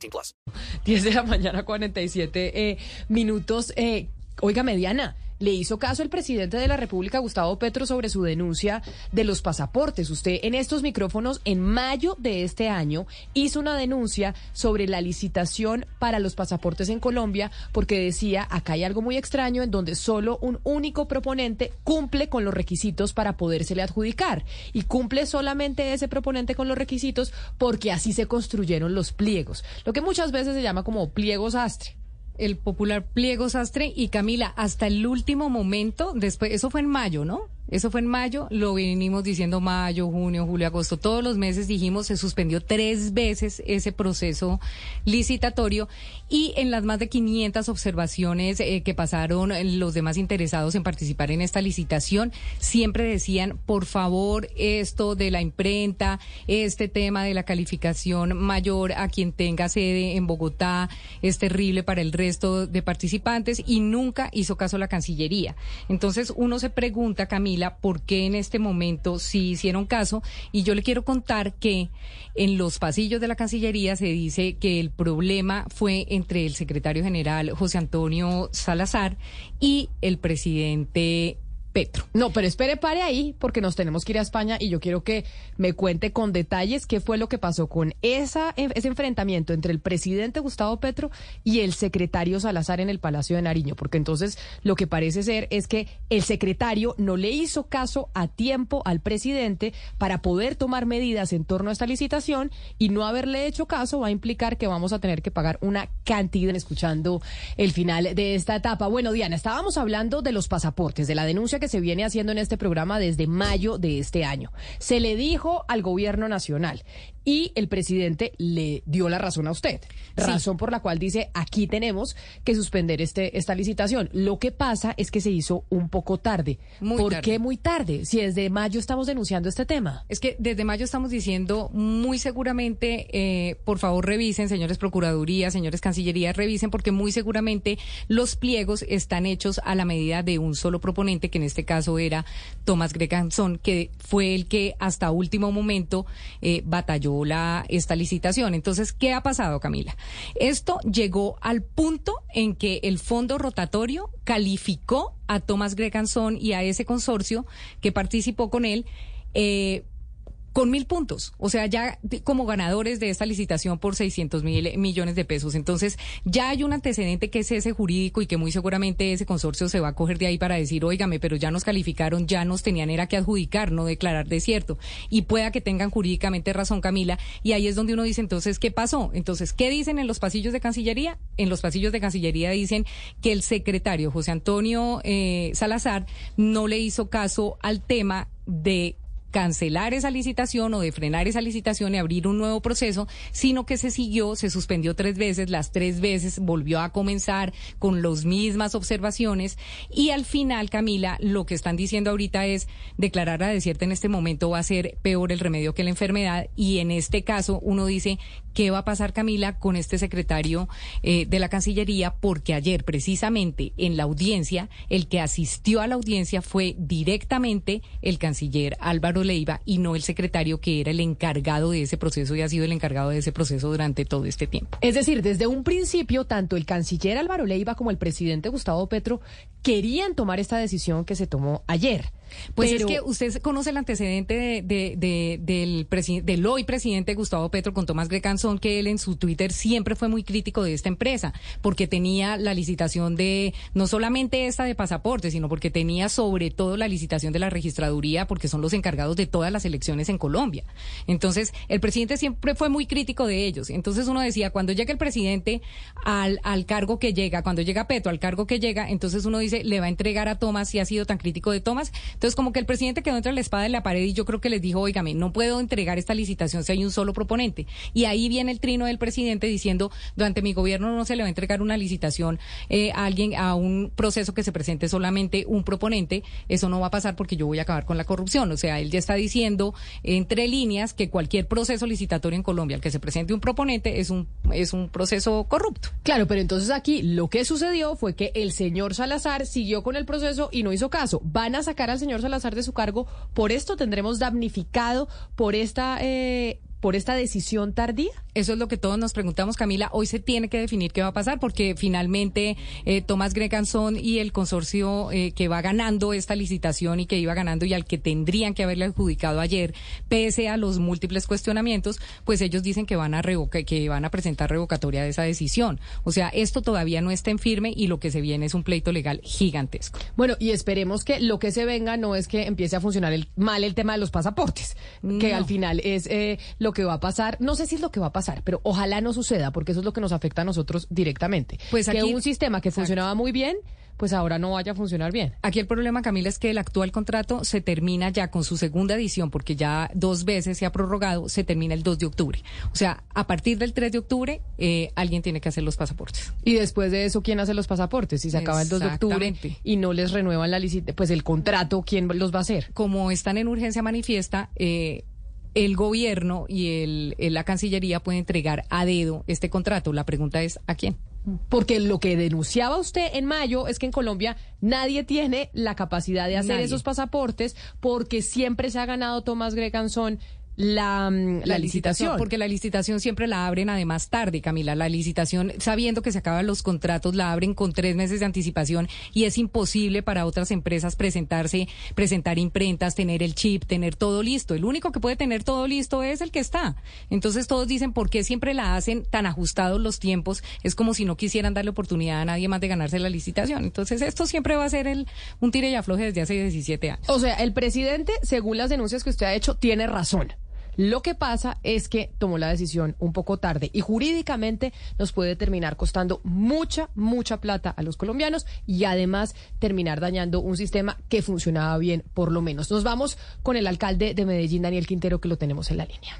18 plus. 10 de la mañana, 47 eh, minutos. Eh, oiga, mediana. Le hizo caso el presidente de la República, Gustavo Petro, sobre su denuncia de los pasaportes. Usted en estos micrófonos, en mayo de este año, hizo una denuncia sobre la licitación para los pasaportes en Colombia, porque decía, acá hay algo muy extraño en donde solo un único proponente cumple con los requisitos para podérsele adjudicar. Y cumple solamente ese proponente con los requisitos porque así se construyeron los pliegos, lo que muchas veces se llama como pliegos astre el popular pliego sastre y Camila hasta el último momento después eso fue en mayo no eso fue en mayo, lo vinimos diciendo mayo, junio, julio, agosto, todos los meses dijimos, se suspendió tres veces ese proceso licitatorio y en las más de 500 observaciones eh, que pasaron los demás interesados en participar en esta licitación, siempre decían, por favor, esto de la imprenta, este tema de la calificación mayor a quien tenga sede en Bogotá es terrible para el resto de participantes y nunca hizo caso la Cancillería. Entonces uno se pregunta, Camila, por qué en este momento sí hicieron caso. Y yo le quiero contar que en los pasillos de la Cancillería se dice que el problema fue entre el secretario general José Antonio Salazar y el presidente Petro. No, pero espere, pare ahí, porque nos tenemos que ir a España y yo quiero que me cuente con detalles qué fue lo que pasó con esa, ese enfrentamiento entre el presidente Gustavo Petro y el secretario Salazar en el Palacio de Nariño, porque entonces lo que parece ser es que el secretario no le hizo caso a tiempo al presidente para poder tomar medidas en torno a esta licitación y no haberle hecho caso va a implicar que vamos a tener que pagar una cantidad escuchando el final de esta etapa. Bueno, Diana, estábamos hablando de los pasaportes, de la denuncia que se viene haciendo en este programa desde mayo de este año. Se le dijo al gobierno nacional y el presidente le dio la razón a usted. Razón por la cual dice, aquí tenemos que suspender este, esta licitación. Lo que pasa es que se hizo un poco tarde. ¿Por qué muy tarde? Si desde mayo estamos denunciando este tema. Es que desde mayo estamos diciendo muy seguramente, eh, por favor revisen, señores Procuraduría, señores Cancillería, revisen porque muy seguramente los pliegos están hechos a la medida de un solo proponente, que en este caso era Tomás Greganzón, que fue el que hasta último momento eh, batalló la, esta licitación. Entonces, ¿qué ha pasado, Camila? Esto llegó al punto en que el fondo rotatorio calificó a Tomás Greganzón y a ese consorcio que participó con él eh, con mil puntos, o sea, ya como ganadores de esta licitación por 600 mil millones de pesos. Entonces, ya hay un antecedente que es ese jurídico y que muy seguramente ese consorcio se va a coger de ahí para decir, óigame, pero ya nos calificaron, ya nos tenían era que adjudicar, no declarar de cierto. Y pueda que tengan jurídicamente razón, Camila. Y ahí es donde uno dice, entonces, ¿qué pasó? Entonces, ¿qué dicen en los pasillos de Cancillería? En los pasillos de Cancillería dicen que el secretario José Antonio eh, Salazar no le hizo caso al tema de cancelar esa licitación o de frenar esa licitación y abrir un nuevo proceso, sino que se siguió, se suspendió tres veces, las tres veces volvió a comenzar con las mismas observaciones. Y al final, Camila, lo que están diciendo ahorita es declarar a desierto en este momento va a ser peor el remedio que la enfermedad. Y en este caso uno dice qué va a pasar, Camila, con este secretario eh, de la Cancillería, porque ayer precisamente en la audiencia, el que asistió a la audiencia fue directamente el canciller Álvaro Leiva y no el secretario que era el encargado de ese proceso y ha sido el encargado de ese proceso durante todo este tiempo. Es decir, desde un principio, tanto el canciller Álvaro Leiva como el presidente Gustavo Petro querían tomar esta decisión que se tomó ayer. Pues es que usted conoce el antecedente de, del, del hoy presidente Gustavo Petro con Tomás Grecanzón, que él en su Twitter siempre fue muy crítico de esta empresa, porque tenía la licitación de, no solamente esta de pasaportes, sino porque tenía sobre todo la licitación de la registraduría, porque son los encargados de todas las elecciones en Colombia. Entonces, el presidente siempre fue muy crítico de ellos. Entonces uno decía, cuando llega el presidente al, al cargo que llega, cuando llega Petro al cargo que llega, entonces uno dice, le va a entregar a Tomás si ha sido tan crítico de Tomás, Entonces, como que el presidente quedó entre la espada y la pared y yo creo que les dijo, oígame, no puedo entregar esta licitación si hay un solo proponente. Y ahí viene el trino del presidente diciendo, durante mi gobierno no se le va a entregar una licitación eh, a alguien, a un proceso que se presente solamente un proponente. Eso no va a pasar porque yo voy a acabar con la corrupción. O sea, él ya está diciendo entre líneas que cualquier proceso licitatorio en Colombia al que se presente un proponente es un, es un proceso corrupto. Claro, pero entonces aquí lo que sucedió fue que el señor Salazar siguió con el proceso y no hizo caso. Van a sacar al señor Salazar de su cargo. Por esto tendremos damnificado por esta eh, por esta decisión tardía? Eso es lo que todos nos preguntamos, Camila. Hoy se tiene que definir qué va a pasar porque finalmente eh, Tomás Greganzón y el consorcio eh, que va ganando esta licitación y que iba ganando y al que tendrían que haberle adjudicado ayer, pese a los múltiples cuestionamientos, pues ellos dicen que van a revoca, que van a presentar revocatoria de esa decisión. O sea, esto todavía no está en firme y lo que se viene es un pleito legal gigantesco. Bueno, y esperemos que lo que se venga no es que empiece a funcionar el, mal el tema de los pasaportes, que al final es eh, lo que va a pasar. No sé si es lo que va a pasar, pero ojalá no suceda, porque eso es lo que nos afecta a nosotros directamente. Pues que aquí- un sistema que Exacto. funcionaba muy bien, pues ahora no vaya a funcionar bien. Aquí el problema, Camila, es que el actual contrato se termina ya con su segunda edición, porque ya dos veces se ha prorrogado, se termina el 2 de octubre. O sea, a partir del 3 de octubre, eh, alguien tiene que hacer los pasaportes. Y después de eso, ¿quién hace los pasaportes? Si se acaba el 2 de octubre y no les renuevan la licitación, pues el contrato, ¿quién los va a hacer? Como están en urgencia manifiesta, eh, el gobierno y el, la Cancillería pueden entregar a dedo este contrato. La pregunta es, ¿a quién? Porque lo que denunciaba usted en mayo es que en Colombia nadie tiene la capacidad de hacer Nadie. esos pasaportes porque siempre se ha ganado Tomás Greganzón la, mm, la, licitación. Porque la licitación siempre la abren además tarde, Camila. La licitación, sabiendo que se acaban los contratos, la abren con tres meses de anticipación y es imposible para otras empresas presentarse, presentar imprentas, tener el chip, tener todo listo. El único que puede tener todo listo es el que está. Entonces todos dicen, ¿por qué siempre la hacen tan ajustados los tiempos? Es como si no quisieran darle oportunidad a nadie más de ganarse la licitación. Entonces esto siempre va a ser el, un tire y afloje desde hace 17 años. O sea, el presidente, según las denuncias que usted ha hecho, tiene razón. Lo que pasa es que tomó la decisión un poco tarde y jurídicamente nos puede terminar costando mucha, mucha plata a los colombianos y además terminar dañando un sistema que funcionaba bien, por lo menos. Nos vamos con el alcalde de Medellín, Daniel Quintero, que lo tenemos en la línea.